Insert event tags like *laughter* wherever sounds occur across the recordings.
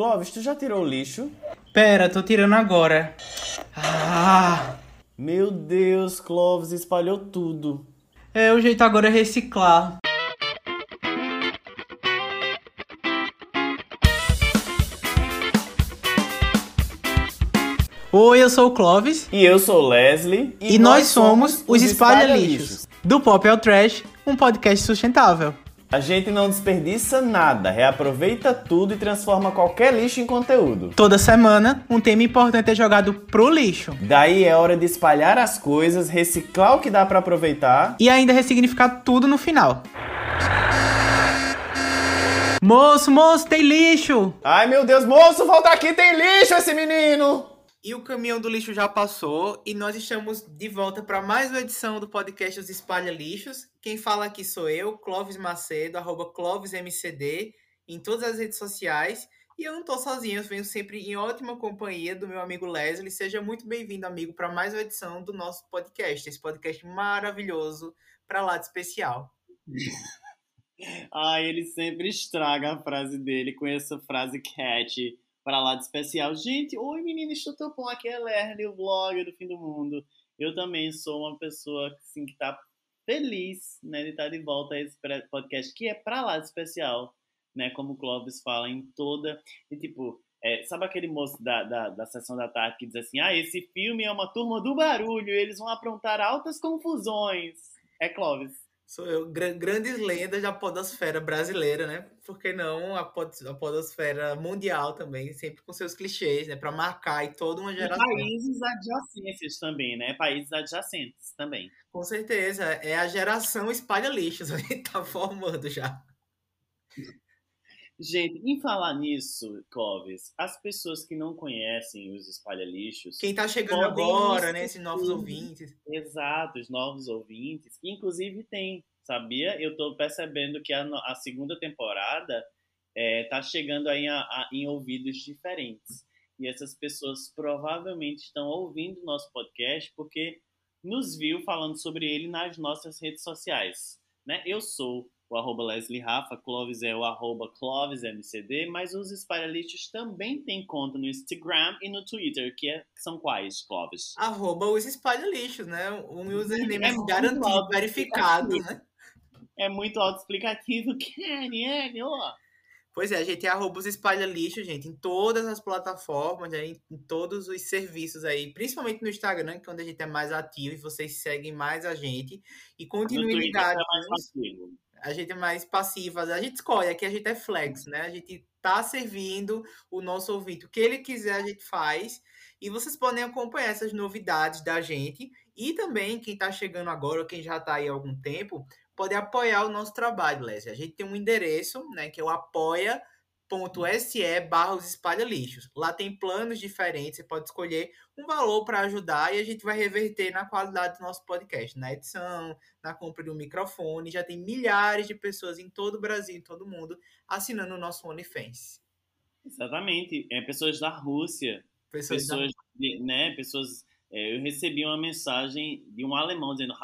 Clóvis, tu já tirou o lixo? Pera, tô tirando agora. Ah! Meu Deus, Clóvis espalhou tudo. É, o jeito agora é reciclar. Oi, eu sou o Clóvis. E eu sou o Leslie. E, nós, somos os Espalha Lixos. Do Pop ao Trash, um podcast sustentável. A gente não desperdiça nada, reaproveita tudo e transforma qualquer lixo em conteúdo. Toda semana, um tema importante é jogado pro lixo. Daí é hora de espalhar as coisas, reciclar o que dá pra aproveitar. E ainda ressignificar tudo no final. Moço, moço, tem lixo! Ai meu Deus, moço, volta aqui, tem lixo esse menino! E o caminhão do lixo já passou e nós estamos de volta para mais uma edição do podcast Os Espalha Lixos. Quem fala aqui sou eu, Clóvis Macedo, arroba ClóvisMCD, em todas as redes sociais. E eu não estou sozinho, eu venho sempre em ótima companhia do meu amigo Leslie. Seja muito bem-vindo, amigo, para mais uma edição do nosso podcast, esse podcast maravilhoso para lá de especial. *laughs* ah, ele sempre estraga a frase dele com essa frase catchy para lá de especial. Gente, oi menino, estou tão bom, aqui é Lerner, o vlogger do fim do mundo. Eu também sou uma pessoa assim, que está feliz né, de estar de volta a esse podcast, que é para lá de especial, né? Como o Clóvis fala em toda. E tipo, é, sabe aquele moço da, da, da sessão da tarde que diz assim: ah, esse filme é uma turma do barulho, eles vão aprontar altas confusões. É Clóvis. Sou eu, grandes lendas da podosfera brasileira, né? Por que não a, pod, a podosfera mundial também, sempre com seus clichês, né? Para marcar e toda uma geração. E países adjacentes também, né? Países adjacentes também. Com certeza. É a geração espalha lixos, *laughs* a gente tá formando já. Gente, em falar nisso, Clóvis, as pessoas que não conhecem os espalha-lixos. Quem tá chegando agora, né? Esses novos ouvintes. Exato, os novos ouvintes. Inclusive tem, sabia? Eu tô percebendo que a, a segunda temporada é, tá chegando aí a, a, em ouvidos diferentes. E essas pessoas provavelmente estão ouvindo o nosso podcast porque nos viu falando sobre ele nas nossas redes sociais. Né? Eu sou o arroba Leslie Rafa, Clovis é o arroba ClovisMCD, mas os espalhalistas também têm conta no Instagram e no Twitter, que, é, que são quais, Clovis? Arroba os espalhalistas, né? O username é garantido, verificado, né? É muito autoexplicativo, *laughs* Kenny, ó. Pois é, a gente é arroba os espalha lixo, gente, em todas as plataformas, né, em, todos os serviços aí, principalmente no Instagram, que é onde a gente é mais ativo e vocês seguem mais a gente. E continuidade. É mais a gente é mais passiva, a gente escolhe, aqui a gente é flex, né? A gente tá servindo o nosso ouvinte. O que ele quiser, a gente faz. E vocês podem acompanhar essas novidades da gente. E também, quem está chegando agora, ou quem já está aí há algum tempo, pode apoiar o nosso trabalho, Lésia. A gente tem um endereço, né? Que é o apoia apoia.se barra os espalha lixos. Lá tem planos diferentes, você pode escolher um valor para ajudar e a gente vai reverter na qualidade do nosso podcast, na edição, na compra de um microfone. Já tem milhares de pessoas em todo o Brasil, em todo o mundo, assinando o nosso OnlyFans. Exatamente. É, pessoas da Rússia, pessoas, pessoas da... né, pessoas é, eu recebi uma mensagem de um alemão dizendo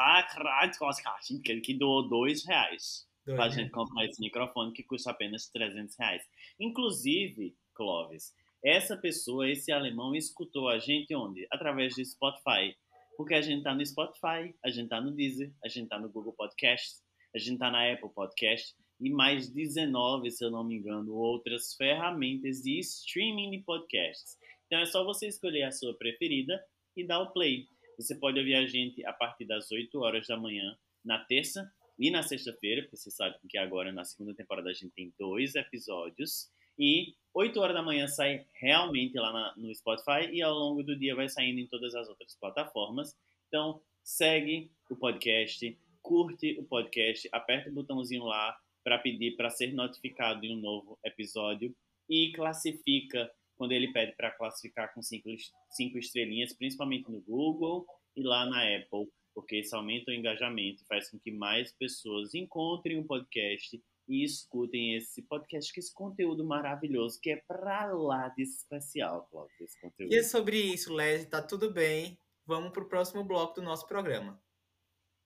que doou dois reais para a gente comprar esse microfone que custa apenas 300 reais. Inclusive, Clóvis, essa pessoa, esse alemão, escutou a gente onde? Através do Spotify. Porque a gente tá no Spotify, a gente tá no Deezer, a gente tá no Google Podcasts, a gente tá na Apple Podcast e mais 19, se eu não me engano, outras ferramentas de streaming de podcasts. Então é só você escolher a sua preferida e dar o play. Você pode ouvir a gente a partir das 8 horas da manhã na terça e na sexta-feira, porque você sabe que agora na segunda temporada a gente tem dois episódios. E 8 horas da manhã sai realmente lá na, no Spotify e ao longo do dia vai saindo em todas as outras plataformas. Então, segue o podcast, curte o podcast, aperta o botãozinho lá para pedir para ser notificado de um novo episódio e classifica quando ele pede para classificar com cinco, cinco estrelinhas, principalmente no Google e lá na Apple porque isso aumenta o engajamento e faz com que mais pessoas encontrem o um podcast e escutem esse podcast, que esse conteúdo maravilhoso, que é pra lá de especial, Cláudio, esse conteúdo. E é sobre isso, Leslie, tá tudo bem. Vamos pro próximo bloco do nosso programa.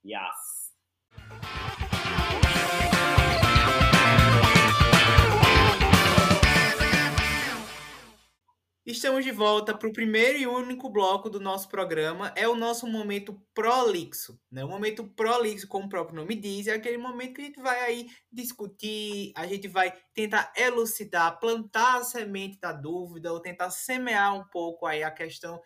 Yes! Estamos de volta para o primeiro e único bloco do nosso programa. É o nosso momento prolixo. Né? O momento prolixo, como o próprio nome diz, é aquele momento que a gente vai aí discutir, a gente vai tentar elucidar, plantar a semente da dúvida, ou tentar semear um pouco aí a questão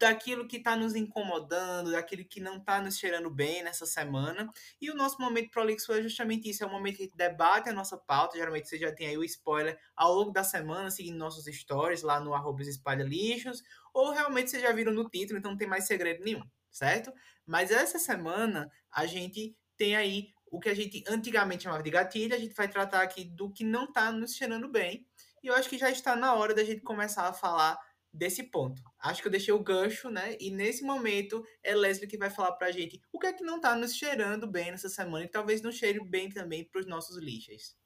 daquilo que está nos incomodando, daquilo que não está nos cheirando bem nessa semana. E o nosso momento prolixo é justamente isso, é o momento que a gente debate a nossa pauta, geralmente você já tem aí o spoiler ao longo da semana, seguindo nossos stories lá no arroba espalha lixos, ou realmente vocês já viram no título, então não tem mais segredo nenhum, certo? Mas essa semana a gente tem aí o que a gente antigamente chamava de gatilho, a gente vai tratar aqui do que não está nos cheirando bem, e eu acho que já está na hora da gente começar a falar desse ponto. Acho que eu deixei o gancho, né? E nesse momento é Leslie que vai falar pra gente o que é que não tá nos cheirando bem nessa semana e talvez não cheire bem também pros nossos lixas.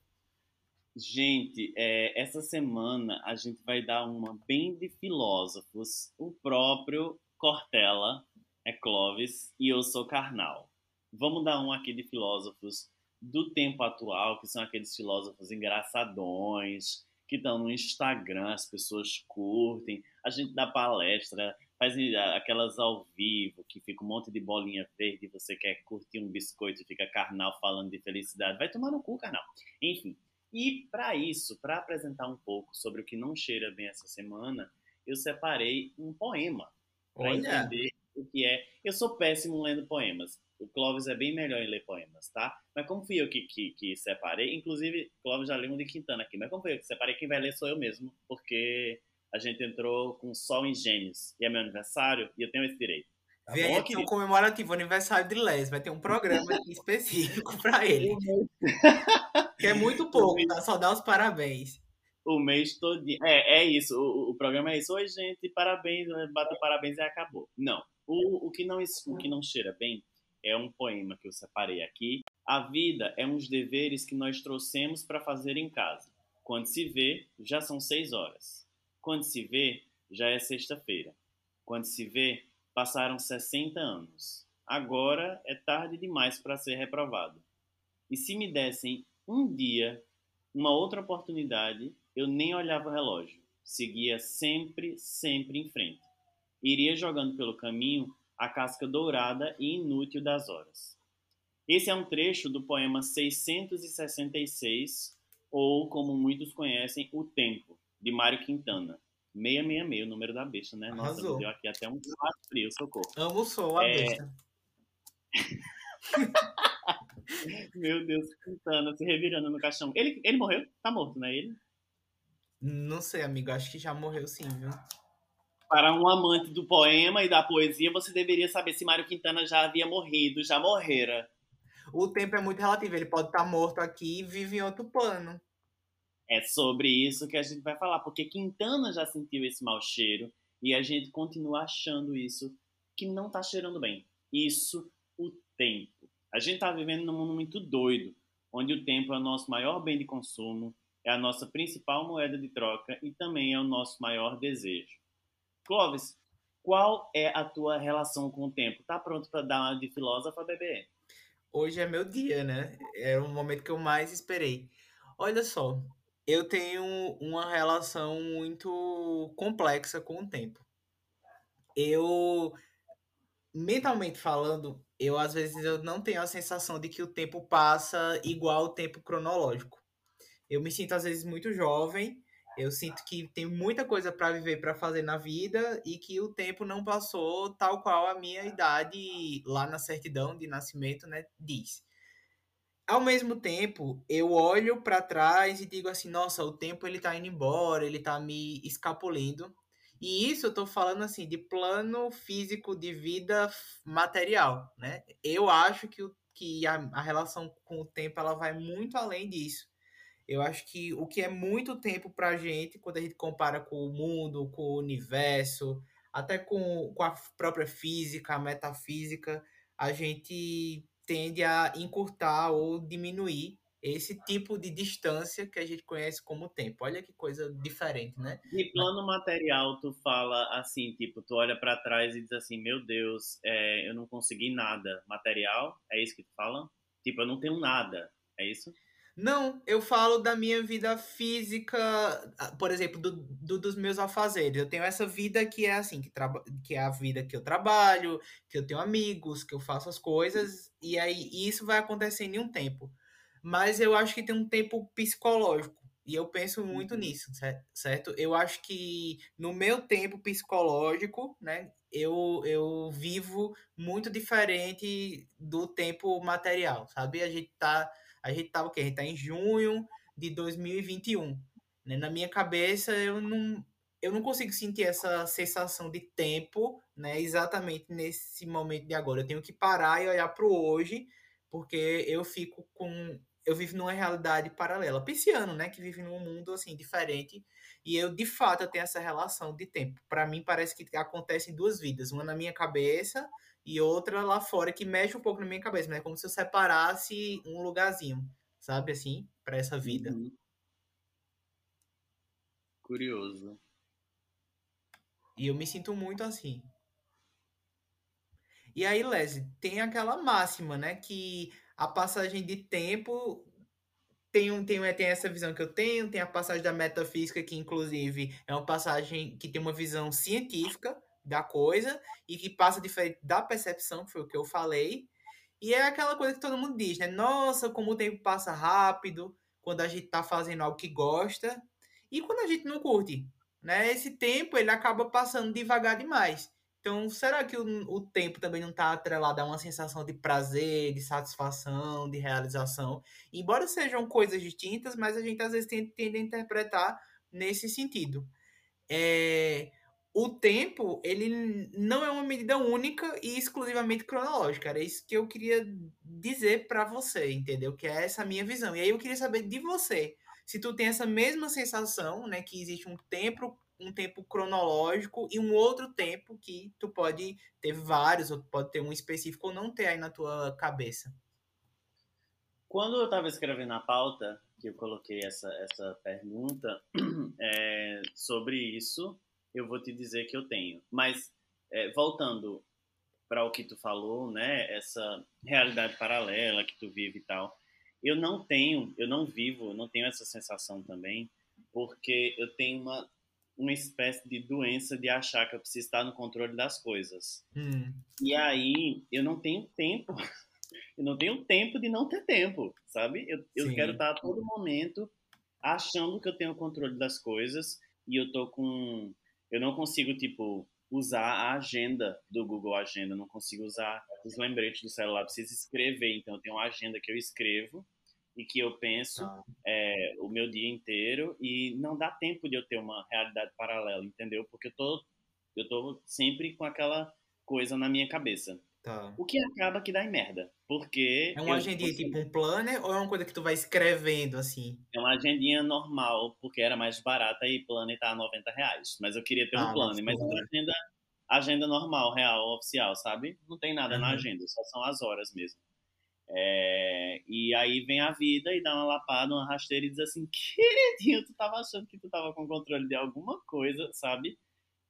Gente, é, essa semana a gente vai dar uma bem de filósofos. O próprio Cortella é Clovis e eu sou Karnal. Vamos dar um aqui de filósofos do tempo atual, que são aqueles filósofos engraçadões, que estão no Instagram, as pessoas curtem, a gente dá palestra, faz aquelas ao vivo, que fica um monte de bolinha verde, você quer curtir um biscoito e fica carnal falando de felicidade, vai tomar no cu, carnal. Enfim, e para isso, para apresentar um pouco sobre o que não cheira bem essa semana, eu separei um poema para entender o que é. Eu sou péssimo lendo poemas. O Clóvis é bem melhor em ler poemas, tá? Mas como fui eu que, que, que separei, inclusive, Clóvis já leu um de Quintana aqui, mas como fui eu que separei, quem vai ler sou eu mesmo, porque a gente entrou com Sol em Gêmeos, e é meu aniversário, e eu tenho esse direito. Tá Vem bom, aqui o comemorativo aniversário de Les, vai ter um programa *laughs* específico para ele. *laughs* que é muito pouco, tá? Só dá os parabéns. O mês todo. É, é isso. O, o programa é isso. Oi, gente, parabéns. Bata parabéns e acabou. Não. O, o, que não, o que não cheira bem é um poema que eu separei aqui. A vida é uns deveres que nós trouxemos para fazer em casa. Quando se vê, já são seis horas. Quando se vê, já é sexta-feira. Quando se vê, passaram 60 anos. Agora é tarde demais para ser reprovado. E se me dessem um dia, uma outra oportunidade, eu nem olhava o relógio. Seguia sempre, sempre em frente. Iria jogando pelo caminho a casca dourada e inútil das horas. Esse é um trecho do poema 666, ou como muitos conhecem, O Tempo, de Mário Quintana. 666, o número da besta, né? Nossa, Arrasou. deu aqui até um frio, socorro. Amo o sol, a é... besta. *laughs* Meu Deus, Quintana se revirando no caixão. Ele, ele morreu? Tá morto, né? Ele? Não sei, amigo. Acho que já morreu sim, viu? Para um amante do poema e da poesia, você deveria saber se Mário Quintana já havia morrido, já morrera. O tempo é muito relativo, ele pode estar morto aqui e vive em outro plano. É sobre isso que a gente vai falar, porque Quintana já sentiu esse mau cheiro e a gente continua achando isso que não está cheirando bem. Isso, o tempo. A gente está vivendo num mundo muito doido, onde o tempo é o nosso maior bem de consumo, é a nossa principal moeda de troca e também é o nosso maior desejo. Clóvis, qual é a tua relação com o tempo? Tá pronto para dar uma de filósofa, bebê? Hoje é meu dia, né? É o momento que eu mais esperei. Olha só, eu tenho uma relação muito complexa com o tempo. Eu, mentalmente falando, eu às vezes eu não tenho a sensação de que o tempo passa igual o tempo cronológico. Eu me sinto às vezes muito jovem eu sinto que tem muita coisa para viver, para fazer na vida e que o tempo não passou tal qual a minha idade lá na certidão de nascimento, né, diz. Ao mesmo tempo, eu olho para trás e digo assim, nossa, o tempo ele tá indo embora, ele tá me escapulindo. E isso eu tô falando assim de plano físico de vida material, né? Eu acho que, o, que a, a relação com o tempo ela vai muito além disso eu acho que o que é muito tempo para a gente, quando a gente compara com o mundo, com o universo, até com, com a própria física, a metafísica, a gente tende a encurtar ou diminuir esse tipo de distância que a gente conhece como tempo. Olha que coisa diferente, né? De plano material, tu fala assim, tipo, tu olha para trás e diz assim, meu Deus, é, eu não consegui nada material, é isso que tu fala? Tipo, eu não tenho nada, é isso? Não, eu falo da minha vida física, por exemplo, do, do, dos meus afazeres. Eu tenho essa vida que é assim, que, que é a vida que eu trabalho, que eu tenho amigos, que eu faço as coisas, e aí isso vai acontecendo em um tempo. Mas eu acho que tem um tempo psicológico, e eu penso muito uhum. nisso, certo? Eu acho que no meu tempo psicológico, né, eu, eu vivo muito diferente do tempo material, sabe? A gente tá a gente tá o quê? A gente tá em junho de 2021. Né? Na minha cabeça, eu não, eu não consigo sentir essa sensação de tempo, né? Exatamente nesse momento de agora. Eu tenho que parar e olhar para o hoje, porque eu fico com eu vivo numa realidade paralela. Pisciano, né, que vive num mundo assim diferente, e eu de fato eu tenho essa relação de tempo. Para mim parece que acontece em duas vidas, uma na minha cabeça e outra lá fora que mexe um pouco na minha cabeça, mas é como se eu separasse um lugarzinho, sabe assim, para essa vida. Uhum. Curioso. E eu me sinto muito assim. E aí, Leslie, tem aquela máxima, né, que a passagem de tempo tem, um, tem, tem essa visão que eu tenho, tem a passagem da metafísica, que inclusive é uma passagem que tem uma visão científica, da coisa e que passa diferente da percepção, que foi o que eu falei. E é aquela coisa que todo mundo diz, né? Nossa, como o tempo passa rápido quando a gente tá fazendo algo que gosta e quando a gente não curte, né? Esse tempo ele acaba passando devagar demais. Então, será que o, o tempo também não está atrelado a uma sensação de prazer, de satisfação, de realização? Embora sejam coisas distintas, mas a gente às vezes tende, tende a interpretar nesse sentido. É, o tempo, ele não é uma medida única e exclusivamente cronológica. Era isso que eu queria dizer para você, entendeu? Que é essa minha visão. E aí eu queria saber de você, se tu tem essa mesma sensação, né, que existe um tempo, um tempo cronológico e um outro tempo que tu pode ter vários, ou pode ter um específico ou não ter aí na tua cabeça. Quando eu estava escrevendo a pauta, que eu coloquei essa, essa pergunta *clears throat* é, sobre isso, eu vou te dizer que eu tenho. Mas, é, voltando para o que tu falou, né, essa realidade paralela que tu vive e tal, eu não tenho, eu não vivo, eu não tenho essa sensação também, porque eu tenho uma, uma espécie de doença de achar que eu preciso estar no controle das coisas. Hum. E aí, eu não tenho tempo, *laughs* eu não tenho tempo de não ter tempo, sabe? Eu, eu quero estar a todo momento achando que eu tenho o controle das coisas e eu tô com eu não consigo, tipo, usar a agenda do Google Agenda, não consigo usar os lembretes do celular, preciso escrever. Então, eu tenho uma agenda que eu escrevo e que eu penso ah. é, o meu dia inteiro e não dá tempo de eu ter uma realidade paralela, entendeu? Porque eu tô, eu tô sempre com aquela coisa na minha cabeça. Tá. O que acaba que dá em merda. Porque. É uma agendinha consigo... tipo um planner ou é uma coisa que tu vai escrevendo assim? É uma agendinha normal, porque era mais barata e planner tá a 90 reais. Mas eu queria ter ah, um planner, mas é uma agenda, agenda normal, real, oficial, sabe? Não tem nada uhum. na agenda, só são as horas mesmo. É... E aí vem a vida e dá uma lapada, uma rasteira e diz assim: queridinho, tu tava achando que tu tava com controle de alguma coisa, sabe?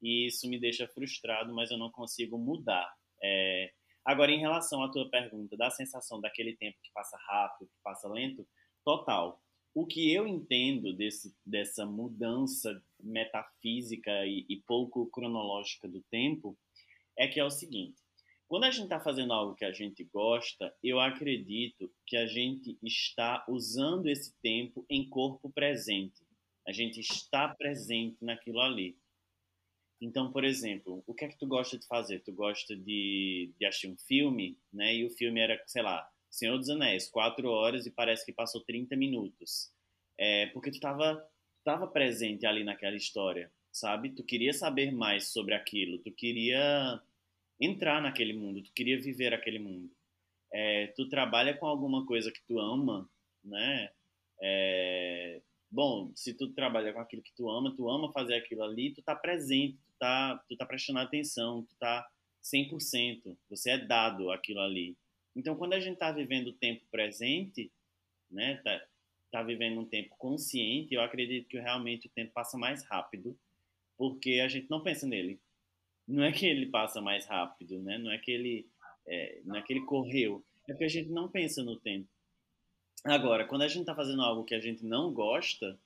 E isso me deixa frustrado, mas eu não consigo mudar. É Agora, em relação à tua pergunta da sensação daquele tempo que passa rápido, que passa lento, total. O que eu entendo desse, dessa mudança metafísica e, e pouco cronológica do tempo é que é o seguinte: quando a gente está fazendo algo que a gente gosta, eu acredito que a gente está usando esse tempo em corpo presente. A gente está presente naquilo ali. Então, por exemplo, o que é que tu gosta de fazer? Tu gosta de, de assistir um filme, né? E o filme era, sei lá, Senhor dos Anéis, quatro horas e parece que passou 30 minutos. É, porque tu estava tava presente ali naquela história, sabe? Tu queria saber mais sobre aquilo, tu queria entrar naquele mundo, tu queria viver aquele mundo. É, tu trabalha com alguma coisa que tu ama, né? É, bom, se tu trabalha com aquilo que tu ama, tu ama fazer aquilo ali, tu tá presente, tá, tu tá prestando atenção, tu tá 100%, você é dado aquilo ali. Então, quando a gente tá vivendo o tempo presente, né, tá, tá vivendo um tempo consciente, eu acredito que realmente o tempo passa mais rápido, porque a gente não pensa nele. Não é que ele passa mais rápido, né? Não é que ele, é, não é que ele correu, é porque a gente não pensa no tempo. Agora, quando a gente está fazendo algo que a gente não gosta,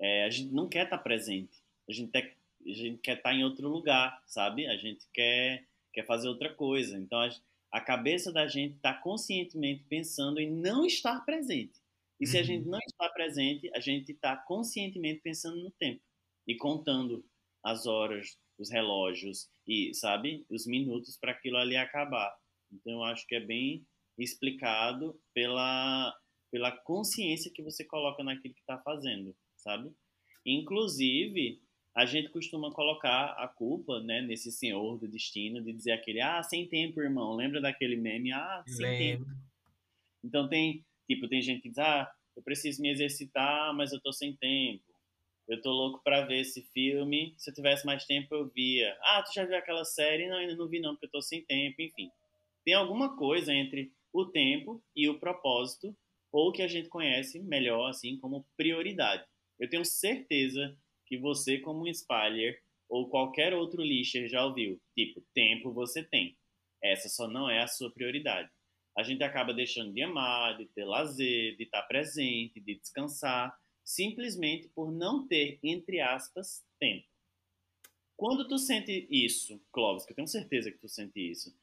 é, a gente não quer estar tá presente. A gente, te, a gente quer estar tá em outro lugar, sabe? A gente quer, quer fazer outra coisa. Então, a, a cabeça da gente está conscientemente pensando em não estar presente. E se a gente uhum. não está presente, a gente está conscientemente pensando no tempo e contando as horas, os relógios e, sabe, os minutos para aquilo ali acabar. Então, eu acho que é bem explicado pela, pela consciência que você coloca naquilo que está fazendo, sabe? Inclusive, a gente costuma colocar a culpa, né, nesse senhor do destino, de dizer aquele, ah, sem tempo, irmão. Lembra daquele meme? Ah, sem Lembro. tempo. Então tem, tipo, tem gente que diz, ah, eu preciso me exercitar, mas eu tô sem tempo. Eu tô louco para ver esse filme. Se eu tivesse mais tempo, eu via. Ah, tu já viu aquela série? Não, ainda não vi não, porque eu tô sem tempo, enfim. Tem alguma coisa entre o tempo e o propósito, ou que a gente conhece melhor assim como prioridade. Eu tenho certeza que você como um Spalher ou qualquer outro lixer já ouviu, tipo, tempo você tem. Essa só não é a sua prioridade. A gente acaba deixando de amar, de ter lazer, de estar presente, de descansar, simplesmente por não ter, entre aspas, tempo. Quando tu sente isso, Clóvis, que eu tenho certeza que tu sente isso,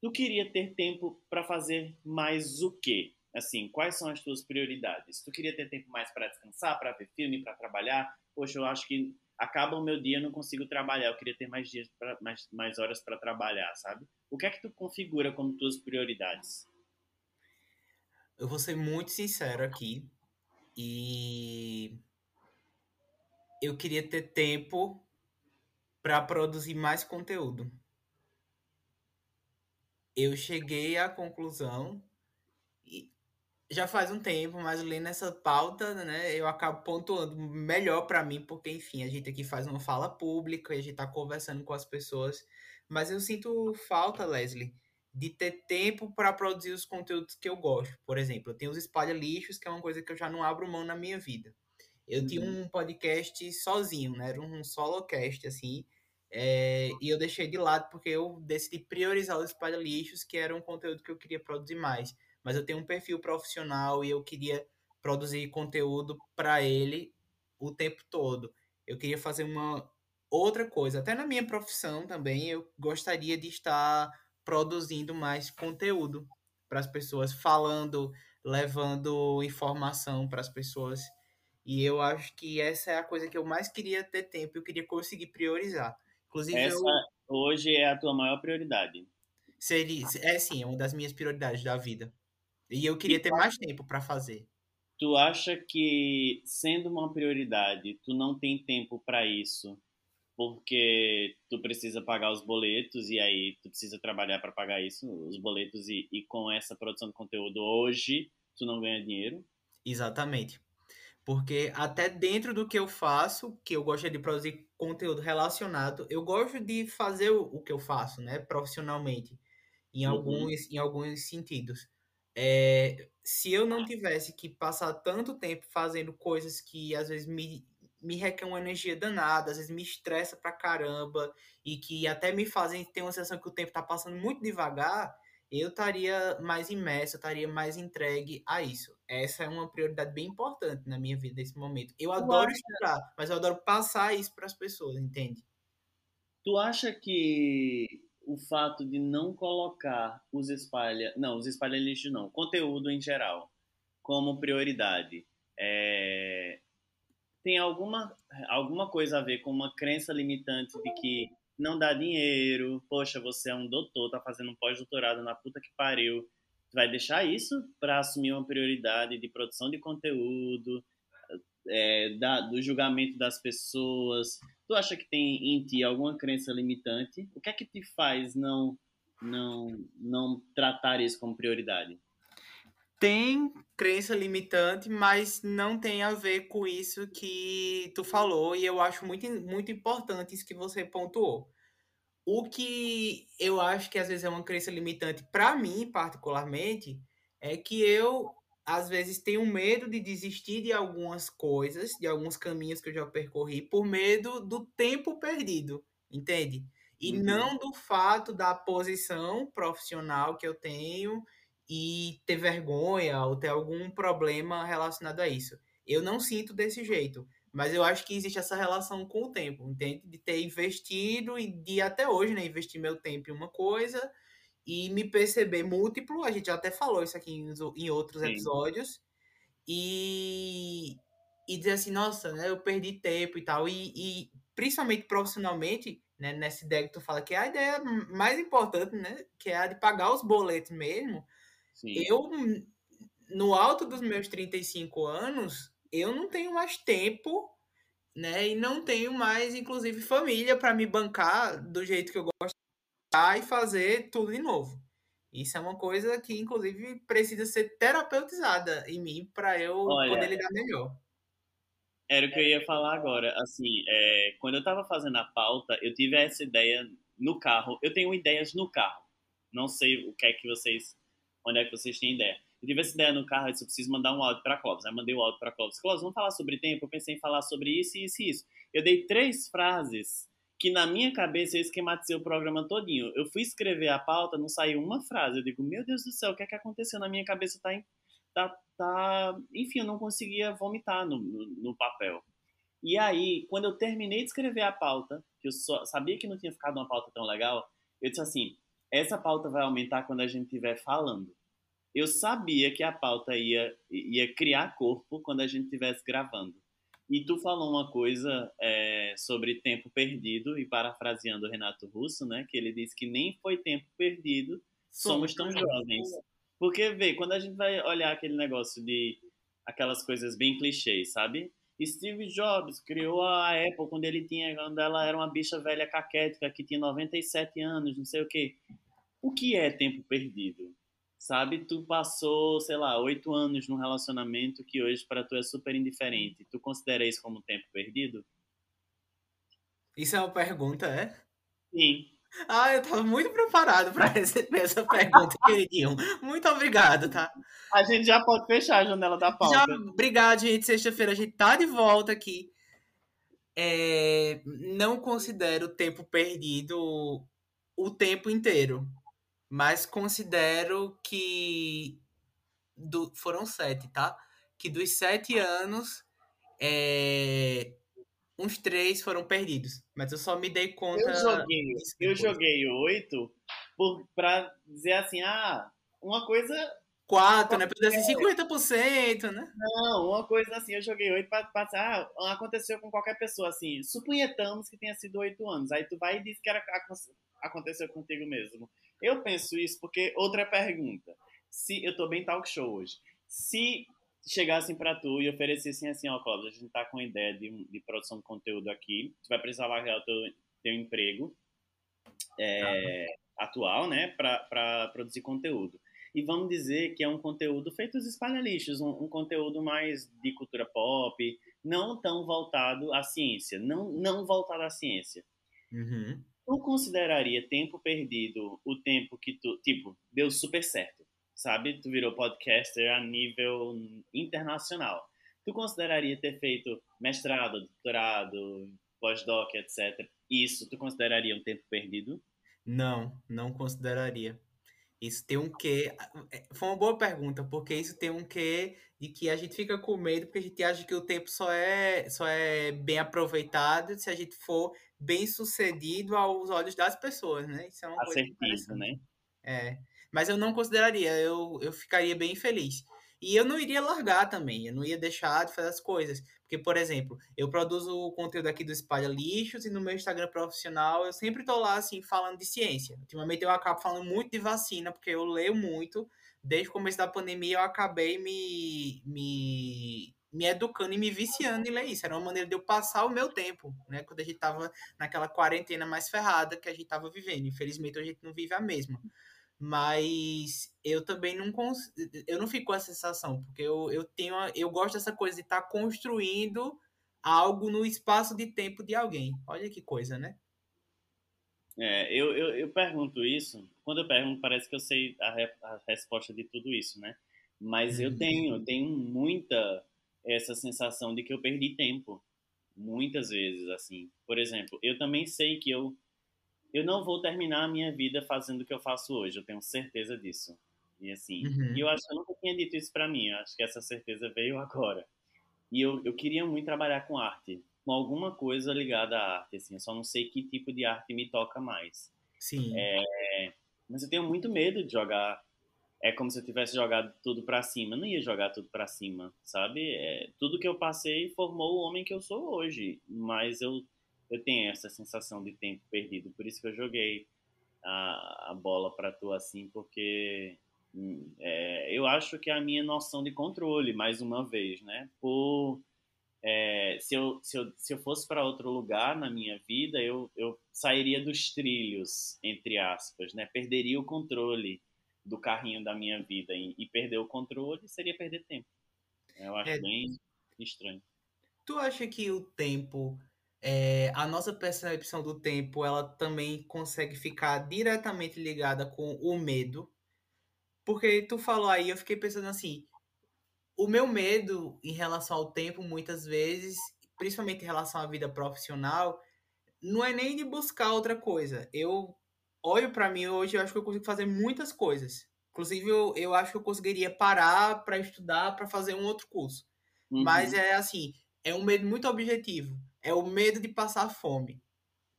tu queria ter tempo para fazer mais o quê? Assim, quais são as tuas prioridades? Tu queria ter tempo mais para descansar, para ver filme, para trabalhar? Poxa, eu acho que acaba o meu dia, não consigo trabalhar. Eu queria ter mais dias, pra, mais, mais horas para trabalhar, sabe? O que é que tu configura como tuas prioridades? Eu vou ser muito sincero aqui. E eu queria ter tempo para produzir mais conteúdo. Eu cheguei à conclusão já faz um tempo, mas lendo essa pauta, né, eu acabo pontuando melhor para mim, porque enfim, a gente aqui faz uma fala pública e a gente tá conversando com as pessoas, mas eu sinto falta, Leslie, de ter tempo para produzir os conteúdos que eu gosto. Por exemplo, eu tenho os espalha-lixos, que é uma coisa que eu já não abro mão na minha vida. Eu uhum. tinha um podcast sozinho, né? Era um solocast, assim. É, e eu deixei de lado porque eu decidi priorizar os espalha-lixos, que era um conteúdo que eu queria produzir mais. Mas eu tenho um perfil profissional e eu queria produzir conteúdo para ele o tempo todo. Eu queria fazer uma outra coisa. Até na minha profissão também, eu gostaria de estar produzindo mais conteúdo para as pessoas, falando, levando informação para as pessoas. E eu acho que essa é a coisa que eu mais queria ter tempo, eu queria conseguir priorizar. Inclusive, essa eu... hoje é a tua maior prioridade. Seria, é sim, é uma das minhas prioridades da vida. E eu queria ter mais tempo para fazer. Tu acha que sendo uma prioridade, tu não tem tempo para isso? porque tu precisa pagar os boletos e aí tu precisa trabalhar para pagar isso, os boletos e, e com essa produção de conteúdo hoje tu não ganha dinheiro? Exatamente. Porque até dentro do que eu faço, que eu gosto de produzir conteúdo relacionado, eu gosto de fazer o, que eu faço, né, profissionalmente, em uhum. alguns, em alguns sentidos. É, se eu não tivesse que passar tanto tempo fazendo coisas que às vezes me me requer uma energia danada, às vezes me estressa pra caramba e que até me fazem ter uma sensação que o tempo tá passando muito devagar, eu estaria mais imerso, estaria mais entregue a isso. Essa é uma prioridade bem importante na minha vida nesse momento. Eu adoro acha... estudar, mas eu adoro passar isso para as pessoas, entende? Tu acha que o fato de não colocar os espalha, não, os espalha lixo não, conteúdo em geral como prioridade, é, tem alguma, alguma coisa a ver com uma crença limitante de que não dá dinheiro, poxa, você é um doutor, tá fazendo um pós-doutorado na puta que pariu. Vai deixar isso para assumir uma prioridade de produção de conteúdo, é, da, do julgamento das pessoas? Tu acha que tem em ti alguma crença limitante? O que é que te faz não, não, não tratar isso como prioridade? tem crença limitante, mas não tem a ver com isso que tu falou, e eu acho muito, muito importante isso que você pontuou. O que eu acho que às vezes é uma crença limitante para mim, particularmente, é que eu às vezes tenho medo de desistir de algumas coisas, de alguns caminhos que eu já percorri, por medo do tempo perdido, entende? E uhum. não do fato da posição profissional que eu tenho e ter vergonha ou ter algum problema relacionado a isso. Eu não sinto desse jeito, mas eu acho que existe essa relação com o tempo, entende? De ter investido e de até hoje, né, investir meu tempo em uma coisa e me perceber múltiplo, a gente já até falou isso aqui em, em outros Sim. episódios, e, e dizer assim, nossa, né, eu perdi tempo e tal, e, e principalmente profissionalmente, né, nessa ideia que tu fala, que é a ideia mais importante, né, que é a de pagar os boletos mesmo, Sim. eu, no alto dos meus 35 anos, eu não tenho mais tempo, né, e não tenho mais, inclusive, família para me bancar do jeito que eu gosto e fazer tudo de novo. Isso é uma coisa que, inclusive, precisa ser terapeutizada em mim para eu Olha, poder lidar melhor. Era o que eu ia falar agora. Assim, é, quando eu estava fazendo a pauta, eu tive essa ideia no carro. Eu tenho ideias no carro. Não sei o que é que vocês, onde é que vocês têm ideia. Eu tive essa ideia no carro, eu disse, eu preciso mandar um áudio para Clóvis. Aí mandei o áudio para Clóvis. Clóvis, vamos falar sobre tempo? Eu pensei em falar sobre isso, isso e isso. Eu dei três frases que na minha cabeça eu esquematizei o programa todinho. Eu fui escrever a pauta, não saiu uma frase. Eu digo, meu Deus do céu, o que é que aconteceu na minha cabeça? Tá, tá, tá... Enfim, eu não conseguia vomitar no, no, no, papel. E aí, quando eu terminei de escrever a pauta, que eu só, sabia que não tinha ficado uma pauta tão legal, eu disse assim, essa pauta vai aumentar quando a gente estiver falando. Eu sabia que a pauta ia, ia criar corpo quando a gente estivesse gravando. E tu falou uma coisa é, sobre tempo perdido, e parafraseando o Renato Russo, né, que ele disse que nem foi tempo perdido, somos tão jovens. Porque, vê, quando a gente vai olhar aquele negócio de aquelas coisas bem clichês, sabe? Steve Jobs criou a Apple quando ele tinha, quando ela era uma bicha velha caquética que tinha 97 anos, não sei o quê. O que é tempo perdido? Sabe? Tu passou, sei lá, oito anos num relacionamento que hoje para tu é super indiferente. Tu considera isso como tempo perdido? Isso é uma pergunta, é? Sim. Ah, eu tava muito preparado para receber essa pergunta, *laughs* queridinho. Muito obrigado, tá? A gente já pode fechar a janela da pauta. Já, obrigado, gente. Sexta-feira a gente tá de volta aqui. É, não considero o tempo perdido o tempo inteiro mas considero que do, foram sete, tá? Que dos sete anos, é, uns três foram perdidos. Mas eu só me dei conta. Eu joguei, eu joguei oito por, pra dizer assim, ah, uma coisa. Quatro, né? Pra dizer assim, 50%, né? Não, uma coisa assim, eu joguei oito pra, pra ah, aconteceu com qualquer pessoa, assim. Supunhetamos que tenha sido oito anos. Aí tu vai e diz que era, aconteceu contigo mesmo. Eu penso isso porque outra pergunta. Se eu tô bem talk show hoje. Se chegassem para tu e oferecessem assim, ó, Cláudio, a gente tá com ideia de, de produção de conteúdo aqui, tu vai precisar largar o teu, teu emprego é, atual, né, para produzir conteúdo. E vamos dizer que é um conteúdo feito os espalha-lixos, um, um, conteúdo mais de cultura pop, não tão voltado à ciência, não, não voltado à ciência. Uhum tu consideraria tempo perdido o tempo que tu, tipo, deu super certo, sabe? Tu virou podcaster a nível internacional. Tu consideraria ter feito mestrado, doutorado, pós-doc, etc. Isso, tu consideraria um tempo perdido? Não, não consideraria. Isso tem um quê? É, foi uma boa pergunta, porque isso tem um quê de que a gente fica com medo, porque a gente acha que o tempo só é, só é bem aproveitado se a gente for bem sucedido aos olhos das pessoas, né? Isso é uma Assertivo, coisa né? É. Mas eu não consideraria, eu, eu ficaria bem feliz. E eu não iria largar também, eu não ia deixar de fazer as coisas. Porque, por exemplo, eu produzo o conteúdo aqui do Espalha Lixos e no meu Instagram profissional eu sempre tô lá, assim, falando de ciência. Ultimamente eu acabo falando muito de vacina, porque eu leio muito. Desde o começo da pandemia eu acabei me, me me educando e me viciando em ler isso. Era uma maneira de eu passar o meu tempo, né? Quando a gente tava naquela quarentena mais ferrada que a gente tava vivendo. Infelizmente, a gente não vive a mesma. Mas eu também não cons... eu não fico com essa sensação, porque eu, eu tenho eu gosto dessa coisa de estar tá construindo algo no espaço de tempo de alguém. Olha que coisa, né? É, eu, eu, eu pergunto isso, quando eu pergunto parece que eu sei a, re, a resposta de tudo isso, né? Mas eu uhum. tenho, eu tenho muita essa sensação de que eu perdi tempo muitas vezes assim. Por exemplo, eu também sei que eu eu não vou terminar a minha vida fazendo o que eu faço hoje, eu tenho certeza disso. E assim, uhum. e eu acho que eu nunca tinha dito isso para mim, eu acho que essa certeza veio agora. E eu, eu queria muito trabalhar com arte, com alguma coisa ligada à arte, assim, eu só não sei que tipo de arte me toca mais. Sim. É, mas eu tenho muito medo de jogar. É como se eu tivesse jogado tudo para cima. Eu não ia jogar tudo para cima, sabe? É, tudo que eu passei formou o homem que eu sou hoje. Mas eu, eu tenho essa sensação de tempo perdido. Por isso que eu joguei a, a bola para tu assim, porque hum, é, eu acho que a minha noção de controle, mais uma vez, né? Por, é, se, eu, se, eu, se eu fosse para outro lugar na minha vida, eu, eu sairia dos trilhos, entre aspas, né? Perderia o controle do carrinho da minha vida. E, e perder o controle seria perder tempo. Eu acho é, bem estranho. Tu acha que o tempo é, a nossa percepção do tempo ela também consegue ficar diretamente ligada com o medo. Porque tu falou aí, eu fiquei pensando assim, o meu medo em relação ao tempo, muitas vezes, principalmente em relação à vida profissional, não é nem de buscar outra coisa. Eu olho para mim hoje, eu acho que eu consigo fazer muitas coisas. Inclusive, eu, eu acho que eu conseguiria parar para estudar, para fazer um outro curso. Uhum. Mas é assim, é um medo muito objetivo é o medo de passar fome,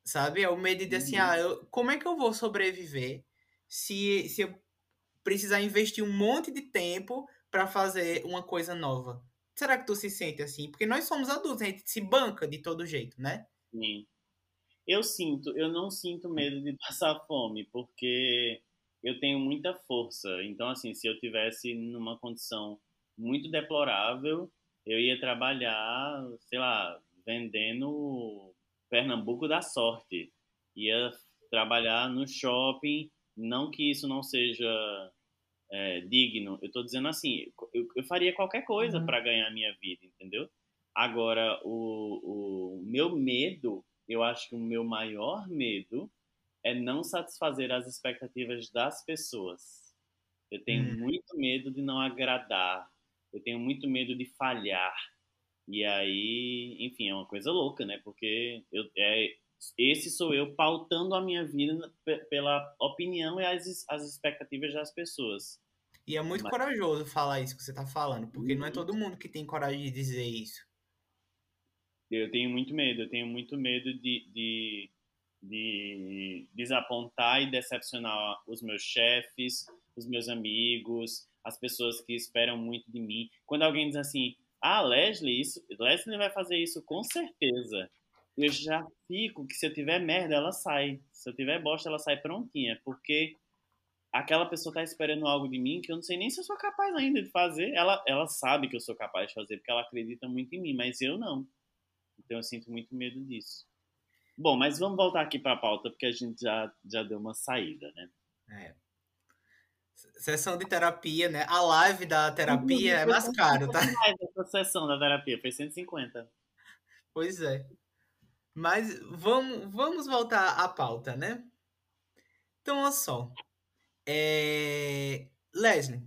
sabe? É o medo de assim, uhum. ah, eu, como é que eu vou sobreviver se, se eu precisar investir um monte de tempo para fazer uma coisa nova? Será que tu se sente assim? Porque nós somos adultos, a gente se banca de todo jeito, né? Sim. Eu sinto, eu não sinto medo de *laughs* passar fome, porque eu tenho muita força. Então, assim, se eu tivesse numa condição muito deplorável, eu ia trabalhar, sei lá, vendendo Pernambuco da sorte. Ia trabalhar no shopping, não que isso não seja é, digno. Eu estou dizendo assim, eu, eu, faria qualquer coisa uhum. para ganhar minha vida, entendeu? Agora, o, o meu medo, eu acho que o meu maior medo é não satisfazer as expectativas das pessoas. Eu tenho uhum. muito medo de não agradar. Eu tenho muito medo de falhar. E aí, enfim, é uma coisa louca, né? Porque eu, é, esse sou eu pautando a minha vida pela opinião e as, as expectativas das pessoas. E é muito Mas... corajoso falar isso que você está falando, porque não é todo mundo que tem coragem de dizer isso. Eu tenho muito medo, eu tenho muito medo de, de, de desapontar e decepcionar os meus chefes, os meus amigos, as pessoas que esperam muito de mim. Quando alguém diz assim, ah, Leslie, isso, Leslie vai fazer isso com certeza. Eu já fico que se eu tiver merda, ela sai. Se eu tiver bosta, ela sai prontinha. Porque aquela pessoa tá esperando algo de mim que eu não sei nem se eu sou capaz ainda de fazer. Ela, ela sabe que eu sou capaz de fazer, porque ela acredita muito em mim, mas eu não. Então eu sinto muito medo disso. Bom, mas vamos voltar aqui para a pauta, porque a gente já, já deu uma saída, né? É sessão de terapia, né? A live da terapia é mais caro, tá? Essa sessão da terapia foi 150. Pois é. Mas vamos, vamos voltar à pauta, né? Então, olha só. É... Leslie,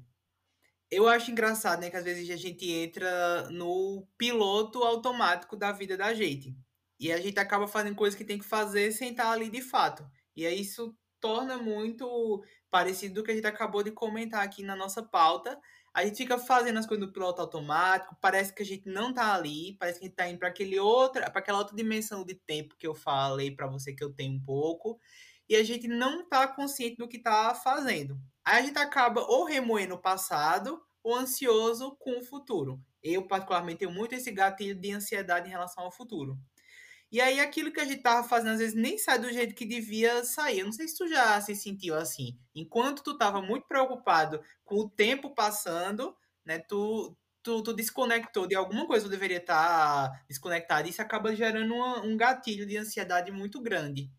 eu acho engraçado, né, que às vezes a gente entra no piloto automático da vida da gente. E a gente acaba fazendo coisas que tem que fazer sem estar ali de fato. E aí isso torna muito parecido do que a gente acabou de comentar aqui na nossa pauta. A gente fica fazendo as coisas no piloto automático, parece que a gente não tá ali, parece que a gente tá indo para aquele outra, para aquela outra dimensão de tempo que eu falei para você que eu tenho um pouco, e a gente não tá consciente do que tá fazendo. Aí a gente acaba ou remoendo o passado ou ansioso com o futuro. Eu particularmente tenho muito esse gatilho de ansiedade em relação ao futuro. E aí aquilo que a gente tava fazendo às vezes nem sai do jeito que devia sair. Eu não sei se tu já se sentiu assim. Enquanto tu tava muito preocupado com o tempo passando, né, tu tu, tu desconectou de alguma coisa que deveria estar tá desconectado. Isso acaba gerando uma, um gatilho de ansiedade muito grande.